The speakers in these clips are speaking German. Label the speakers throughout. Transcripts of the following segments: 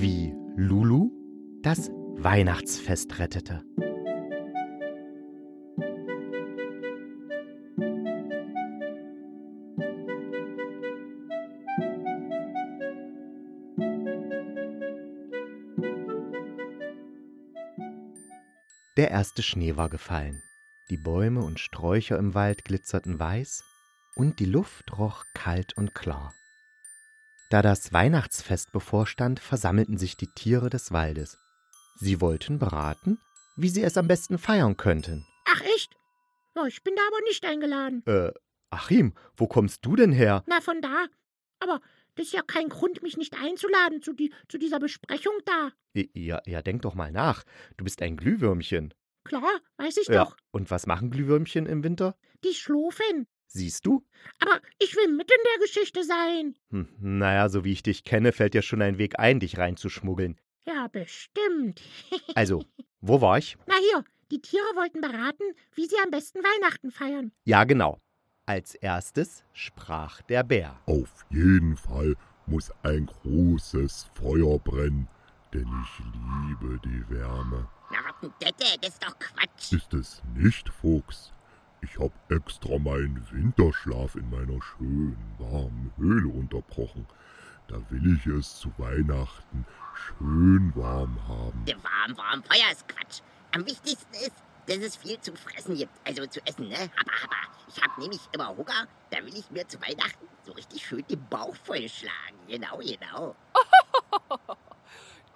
Speaker 1: wie Lulu das Weihnachtsfest rettete. Der erste Schnee war gefallen. Die Bäume und Sträucher im Wald glitzerten weiß und die Luft roch kalt und klar. Da das Weihnachtsfest bevorstand, versammelten sich die Tiere des Waldes. Sie wollten beraten, wie sie es am besten feiern könnten.
Speaker 2: Ach echt? Ja, ich bin da aber nicht eingeladen.
Speaker 1: Äh, Achim, wo kommst du denn her?
Speaker 2: Na, von da. Aber das ist ja kein Grund, mich nicht einzuladen zu, die, zu dieser Besprechung da.
Speaker 1: Ja, ja, denk doch mal nach. Du bist ein Glühwürmchen.
Speaker 2: Klar, weiß ich
Speaker 1: Ja.
Speaker 2: doch.
Speaker 1: Und was machen Glühwürmchen im Winter?
Speaker 2: Die schlufen.
Speaker 1: Siehst du?
Speaker 2: Aber ich will mit in der Geschichte sein.
Speaker 1: Hm, naja, so wie ich dich kenne, fällt dir schon ein Weg ein, dich reinzuschmuggeln.
Speaker 2: Ja, bestimmt.
Speaker 1: Also, wo war ich?
Speaker 2: Na hier, die Tiere wollten beraten, wie sie am besten Weihnachten feiern.
Speaker 1: Ja, genau. Als erstes sprach der Bär.
Speaker 3: Auf jeden Fall muss ein großes Feuer brennen, denn ich liebe die Wärme.
Speaker 4: Na, was denn Dette? Das ist doch Quatsch.
Speaker 3: Ist es nicht, Fuchs? Ich hab extra meinen Winterschlaf in meiner schönen, warmen Höhle unterbrochen. Da will ich es zu Weihnachten schön warm haben.
Speaker 4: Warm, warm Feuer ist Quatsch. Am wichtigsten ist, dass es viel zu fressen gibt. Also zu essen, ne? Aber, aber, ich hab nämlich immer Hunger. Da will ich mir zu Weihnachten so richtig schön den Bauch vollschlagen. Genau, genau.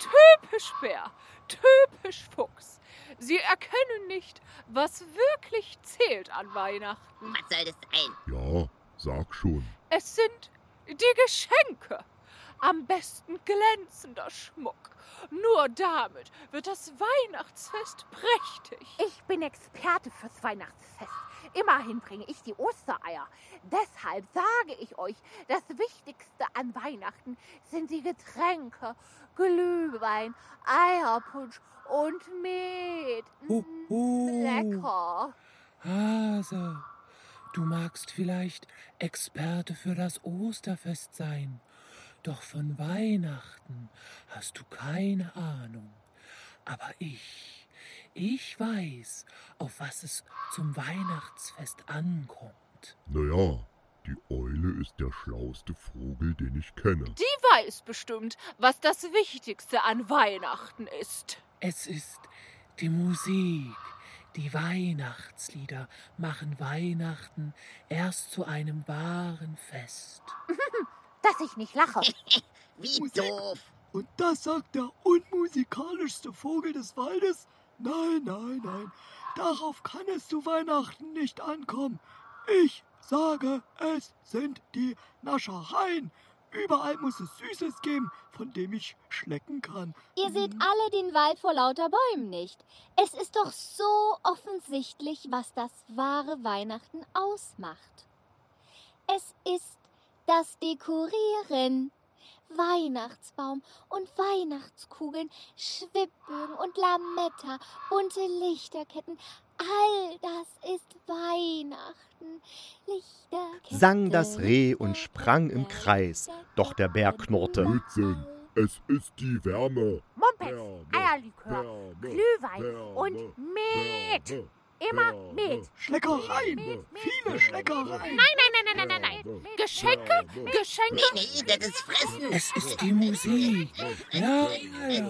Speaker 5: Typisch Bär, typisch Fuchs. Sie erkennen nicht, was wirklich zählt an Weihnachten.
Speaker 4: Was soll das sein?
Speaker 3: Ja, sag schon.
Speaker 5: Es sind die Geschenke. Am besten glänzender Schmuck. Nur damit wird das Weihnachtsfest prächtig.
Speaker 6: Ich bin Experte fürs Weihnachtsfest. Immerhin bringe ich die Ostereier. Deshalb sage ich euch, das Wichtigste an Weihnachten sind die Getränke, Glühwein, Eierpunsch und Met.
Speaker 7: Hu, hu.
Speaker 6: Lecker.
Speaker 7: Hase, du magst vielleicht Experte für das Osterfest sein, doch von Weihnachten hast du keine Ahnung. Aber ich, ich weiß, auf was es zum Weihnachtsfest ankommt.
Speaker 3: Naja, die Eule ist der schlauste Vogel, den ich kenne.
Speaker 5: Die weiß bestimmt, was das Wichtigste an Weihnachten ist.
Speaker 7: Es ist die Musik. Die Weihnachtslieder machen Weihnachten erst zu einem wahren Fest.
Speaker 6: Dass ich nicht lache.
Speaker 4: Wie
Speaker 8: Musik.
Speaker 4: doof.
Speaker 8: Und das sagt der unmusikalischste Vogel des Waldes? Nein, nein, nein. Darauf kann es zu Weihnachten nicht ankommen. Ich sage, es sind die Naschereien. Überall muss es Süßes geben, von dem ich schlecken kann.
Speaker 9: Ihr seht alle den Wald vor lauter Bäumen nicht. Es ist doch so offensichtlich, was das wahre Weihnachten ausmacht. Es ist das Dekorieren. Weihnachtsbaum und Weihnachtskugeln, Schwibbögen und Lametta, bunte Lichterketten. All das ist Weihnachten. Lichterketten.
Speaker 1: Sang das Reh und sprang im Kreis, doch der Bär knurrte.
Speaker 3: Blödsinn, es ist die Wärme.
Speaker 6: Mumpitz,
Speaker 3: Wärme,
Speaker 6: Eierlikör,
Speaker 3: Wärme,
Speaker 6: Glühwein
Speaker 3: Wärme,
Speaker 6: und Met. Immer Met.
Speaker 8: Schleckereien,
Speaker 6: Met,
Speaker 8: viele Schleckereien.
Speaker 5: Nein, nein, nein, nein, nein, nein, nein. Geschenke, Geschenke.
Speaker 4: Nee, nee, das ist Fressen.
Speaker 7: Es ist die Musik. Ja, ja, ja.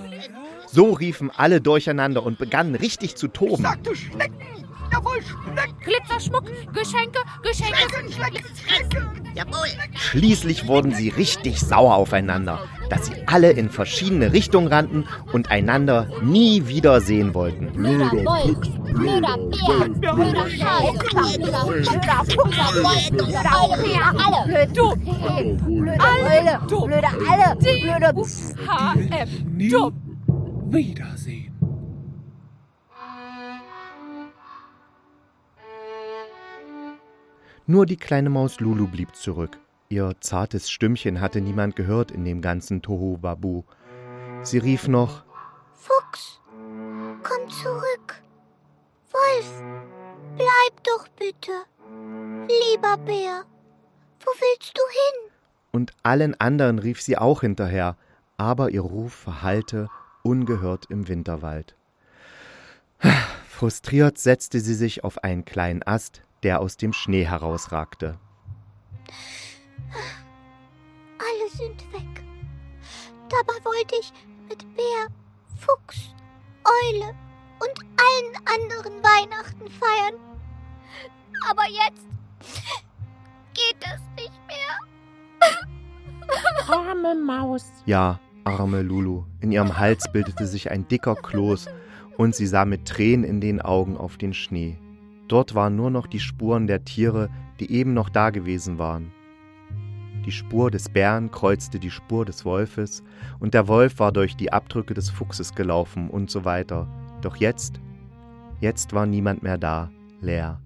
Speaker 1: So riefen alle durcheinander und begannen richtig zu
Speaker 8: Ich
Speaker 1: toben.
Speaker 8: sagte schlecken. Jawohl, schlecken,
Speaker 5: Glitzerschmuck, Geschenke, Geschenke.
Speaker 8: schlecken, schlecken, schlecken.
Speaker 4: Jawohl.
Speaker 1: Schließlich wurden sie richtig sauer aufeinander, dass sie alle in verschiedene Richtungen rannten und einander nie wieder sehen wollten.
Speaker 9: Blöder Wolf, blöder Bär, blöder Hase, blöder blöder Fuchser, Wolf, blöder Eule, alle.
Speaker 6: Du, blöde Eule,
Speaker 5: Dumm.
Speaker 6: blöde alle, blöde
Speaker 5: HM.
Speaker 7: Nie
Speaker 5: Dumm.
Speaker 7: Wiedersehen.
Speaker 1: Nur die kleine Maus Lulu blieb zurück. Ihr zartes Stimmchen hatte niemand gehört in dem ganzen Tohu-Babu. Sie rief noch:
Speaker 9: Fuchs, komm zurück. Wolf, bleib doch bitte. Lieber Bär, wo willst du hin?
Speaker 1: Und allen anderen rief sie auch hinterher, aber ihr Ruf verhallte ungehört im Winterwald. Frustriert setzte sie sich auf einen kleinen Ast, der aus dem Schnee herausragte.
Speaker 9: Alle sind weg. Dabei wollte ich mit Bär, Fuchs, Eule und allen anderen Weihnachten feiern. Aber jetzt geht es nicht mehr.
Speaker 2: Arme Maus.
Speaker 1: Ja, arme Lulu. In ihrem Hals bildete sich ein dicker Kloß und sie sah mit Tränen in den Augen auf den Schnee. Dort waren nur noch die Spuren der Tiere, die eben noch da gewesen waren. Die Spur des Bären kreuzte die Spur des Wolfes, und der Wolf war durch die Abdrücke des Fuchses gelaufen und so weiter. Doch jetzt, jetzt war niemand mehr da, leer.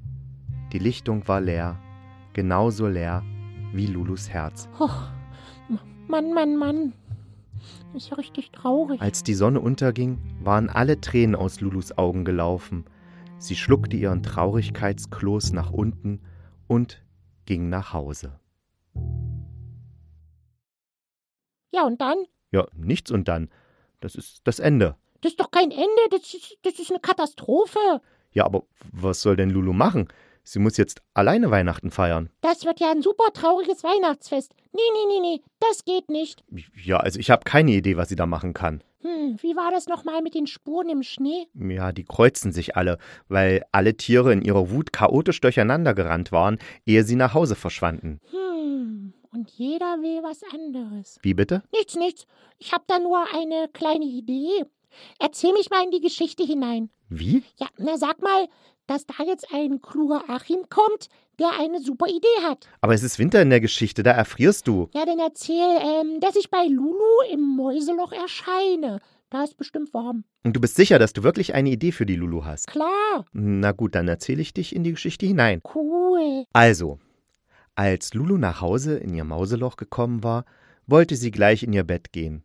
Speaker 1: Die Lichtung war leer, genauso leer wie Lulus Herz.
Speaker 2: Oh, Mann, Mann, Mann. Ist ja richtig traurig.
Speaker 1: Als die Sonne unterging, waren alle Tränen aus Lulus Augen gelaufen. Sie schluckte ihren Traurigkeitskloß nach unten und ging nach Hause.
Speaker 2: Ja, und dann?
Speaker 1: Ja, nichts und dann. Das ist das Ende.
Speaker 2: Das ist doch kein Ende, das ist, das ist eine Katastrophe.
Speaker 1: Ja, aber was soll denn Lulu machen? Sie muss jetzt alleine Weihnachten feiern.
Speaker 2: Das wird ja ein super trauriges Weihnachtsfest. Nee, nee, nee, nee, das geht nicht.
Speaker 1: Ja, also ich habe keine Idee, was sie da machen kann.
Speaker 2: Hm, wie war das nochmal mit den Spuren im Schnee?
Speaker 1: Ja, die kreuzen sich alle, weil alle Tiere in ihrer Wut chaotisch durcheinander gerannt waren, ehe sie nach Hause verschwanden.
Speaker 2: Hm, und jeder will was anderes.
Speaker 1: Wie bitte?
Speaker 2: Nichts, nichts. Ich habe da nur eine kleine Idee. Erzähl mich mal in die Geschichte hinein.
Speaker 1: Wie?
Speaker 2: Ja, na sag mal, dass da jetzt ein kluger Achim kommt, der eine super Idee hat.
Speaker 1: Aber es ist Winter in der Geschichte, da erfrierst du.
Speaker 2: Ja, dann erzähl, ähm, dass ich bei Lulu im Mäuseloch erscheine. Da ist bestimmt warm.
Speaker 1: Und du bist sicher, dass du wirklich eine Idee für die Lulu hast?
Speaker 2: Klar.
Speaker 1: Na gut, dann erzähle ich dich in die Geschichte hinein.
Speaker 2: Cool.
Speaker 1: Also, als Lulu nach Hause in ihr Mauseloch gekommen war, wollte sie gleich in ihr Bett gehen.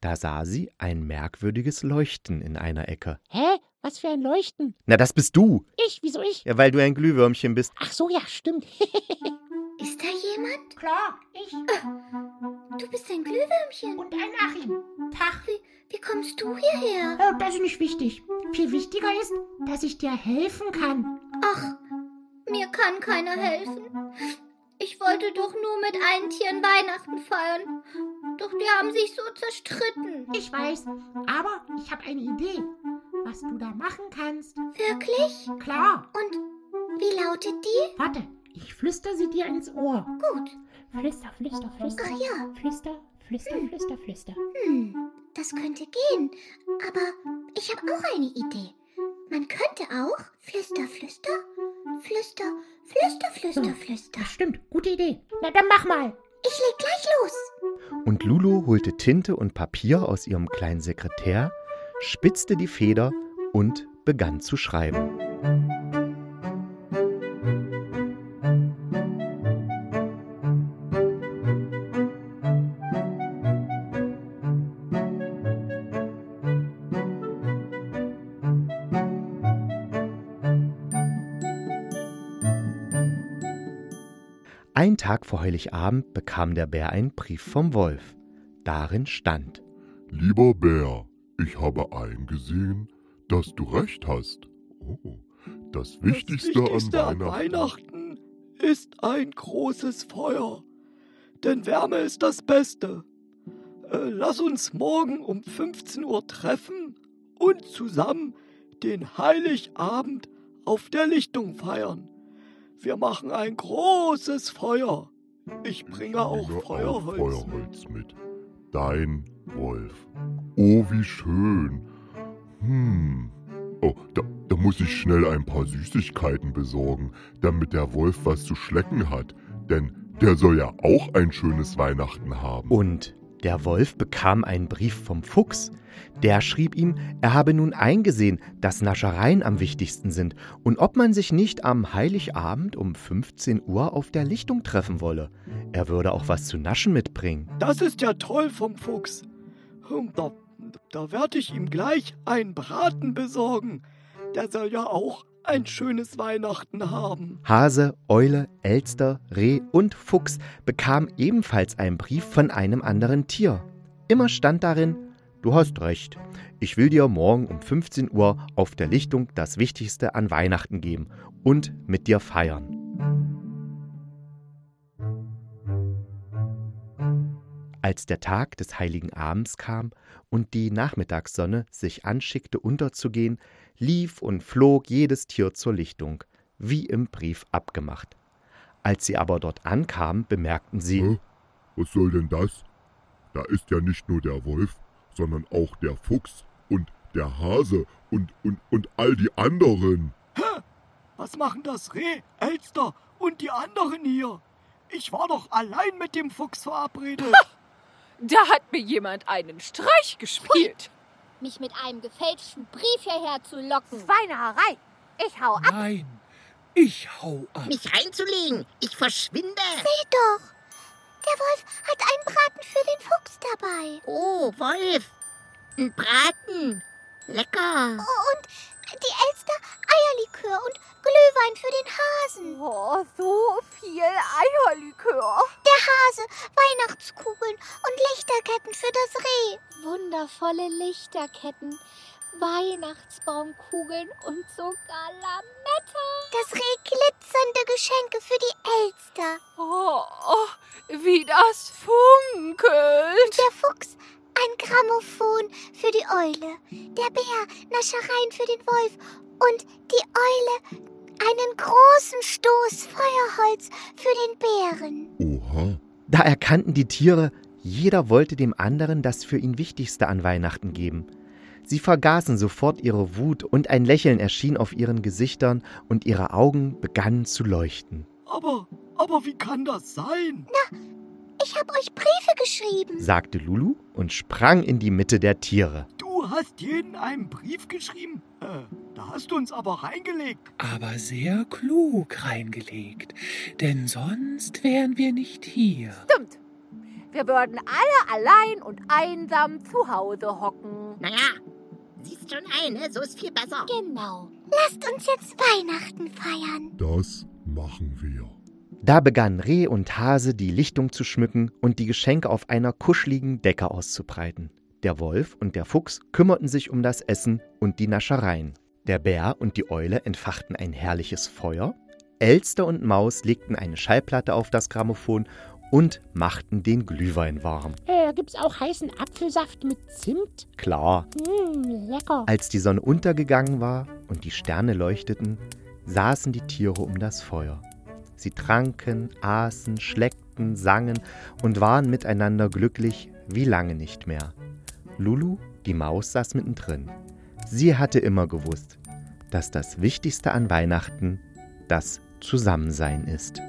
Speaker 1: Da sah sie ein merkwürdiges Leuchten in einer Ecke.
Speaker 2: Hä? Was für ein Leuchten?
Speaker 1: Na, das bist du.
Speaker 2: Ich? Wieso ich?
Speaker 1: Ja, weil du ein Glühwürmchen bist.
Speaker 2: Ach so, ja, stimmt.
Speaker 9: Ist da jemand?
Speaker 2: Klar, ich.
Speaker 9: Du bist ein Glühwürmchen.
Speaker 2: Und ein Achim. Tag.
Speaker 9: Wie, wie kommst du hierher?
Speaker 2: Oh, das ist nicht wichtig. Viel wichtiger ist, dass ich dir helfen kann.
Speaker 9: Ach, mir kann keiner helfen. Ich wollte doch nur mit allen Tieren Weihnachten feiern. Doch die haben sich so zerstritten.
Speaker 2: Ich weiß, aber ich habe eine Idee, was du da machen kannst.
Speaker 9: Wirklich?
Speaker 2: Klar.
Speaker 9: Und wie lautet die?
Speaker 2: Warte, ich flüster sie dir ins Ohr.
Speaker 9: Gut.
Speaker 2: Flüster, flüster, flüster.
Speaker 9: Ach ja.
Speaker 2: Flüster, flüster, flüster, flüster.
Speaker 9: Hm, das könnte gehen. Aber ich habe auch eine Idee. Man könnte auch flüster, flüster, flüster, flüster, flüster, flüster.
Speaker 2: Das stimmt, gute Idee. Na dann mach mal.
Speaker 9: Ich leg gleich los.
Speaker 1: Und Lulu holte Tinte und Papier aus ihrem kleinen Sekretär, spitzte die Feder und begann zu schreiben. Ein Tag vor Heiligabend bekam der Bär einen Brief vom Wolf. Darin stand:
Speaker 3: Lieber Bär, ich habe eingesehen, dass du recht hast. Oh, das Wichtigste,
Speaker 8: das Wichtigste
Speaker 3: an
Speaker 8: an
Speaker 3: Weihnachten.
Speaker 8: Weihnachten ist ein großes Feuer. Denn Wärme ist das Beste. Äh, lass uns morgen um 15 Uhr treffen und zusammen den Heiligabend auf der Lichtung feiern. Wir machen ein großes Feuer. Ich bringe auch
Speaker 3: bringe
Speaker 8: Feuerholz.
Speaker 3: Feuerholz mit. Dein Wolf. Oh, wie schön. Hm. Oh, da, da muss ich schnell ein paar Süßigkeiten besorgen, damit der Wolf was zu schlecken hat. Denn der soll ja auch ein schönes Weihnachten haben.
Speaker 1: Und der Wolf bekam einen Brief vom Fuchs. Der schrieb ihm, er habe nun eingesehen, dass Naschereien am wichtigsten sind und ob man sich nicht am Heiligabend um 15 Uhr auf der Lichtung treffen wolle. Er würde auch was zu naschen mitbringen.
Speaker 8: Das ist ja toll vom Fuchs. Hm, Da, da werde ich ihm gleich einen Braten besorgen. Der soll ja auch ein schönes Weihnachten haben.
Speaker 1: Hase, Eule, Elster, Reh und Fuchs bekamen ebenfalls einen Brief von einem anderen Tier. Immer stand darin, du hast recht, ich will dir morgen um 15 Uhr auf der Lichtung das Wichtigste an Weihnachten geben und mit dir feiern. Als der Tag des heiligen Abends kam und die Nachmittagssonne sich anschickte unterzugehen, lief und flog jedes Tier zur Lichtung, wie im Brief abgemacht. Als sie aber dort ankamen, bemerkten sie,
Speaker 3: Hä? Was soll denn das? Da ist ja nicht nur der Wolf, sondern auch der Fuchs und der Hase und, und, und all die anderen.
Speaker 8: Was machen das Reh, Elster und die anderen hier? Ich war doch allein mit dem Fuchs verabredet.
Speaker 5: Da hat mir jemand einen Streich gespielt.
Speaker 9: Mich mit einem gefälschten Brief hierher zu locken.
Speaker 6: Schweinerei. Ich hau ab.
Speaker 7: Nein, ich hau ab.
Speaker 4: Mich reinzulegen. Ich verschwinde.
Speaker 9: Seht doch, der Wolf hat einen Braten für den Fuchs dabei.
Speaker 4: Oh, Wolf. Ein Braten. Lecker.
Speaker 9: Und die Elster Eierlikör und Glühwein für den Hasen.
Speaker 6: Oh, so viel Eierlikör.
Speaker 9: Der Hase, Weihnachtskugeln und Lichterketten für das Reh. Wundervolle Lichterketten, Weihnachtsbaumkugeln und sogar Lametta. Das Reh glitzernde Geschenke für die Elster.
Speaker 5: Oh, oh, wie das funkelt.
Speaker 9: Der Fuchs ein Grammophon für die Eule. Der Bär Naschereien für den Wolf. Und die Eule einen großen Stoß Feuerholz für den Bären.
Speaker 3: Oha,
Speaker 1: Da erkannten die Tiere, jeder wollte dem anderen das für ihn Wichtigste an Weihnachten geben. Sie vergaßen sofort ihre Wut und ein Lächeln erschien auf ihren Gesichtern und ihre Augen begannen zu leuchten.
Speaker 8: Aber, aber wie kann das sein?
Speaker 9: Ich habe euch Briefe geschrieben.
Speaker 1: sagte Lulu und sprang in die Mitte der Tiere.
Speaker 8: Du hast jeden einen Brief geschrieben? Äh, da hast du uns aber reingelegt.
Speaker 7: Aber sehr klug reingelegt, denn sonst wären wir nicht hier.
Speaker 6: Stimmt. Wir würden alle allein und einsam zu Hause hocken.
Speaker 4: Naja, siehst schon ein, ne? So ist viel besser.
Speaker 9: Genau. Lasst uns jetzt Weihnachten feiern.
Speaker 3: das machen wir.
Speaker 1: Da begannen Reh und Hase die Lichtung zu schmücken und die Geschenke auf einer kuscheligen Decke auszubreiten. Der Wolf und der Fuchs kümmerten sich um das Essen und die Naschereien. Der Bär und die Eule entfachten ein herrliches Feuer. Elster und Maus legten eine Schallplatte auf das Grammophon und machten den Glühwein warm.
Speaker 2: Äh, gibt's auch heißen Apfelsaft mit Zimt?
Speaker 1: Klar,
Speaker 2: Hm, lecker.
Speaker 1: als die Sonne untergegangen war und die Sterne leuchteten, saßen die Tiere um das Feuer. Sie tranken, aßen, schleckten, sangen und waren miteinander glücklich wie lange nicht mehr. Lulu, die Maus, saß mittendrin. Sie hatte immer gewusst, dass das Wichtigste an Weihnachten das Zusammensein ist.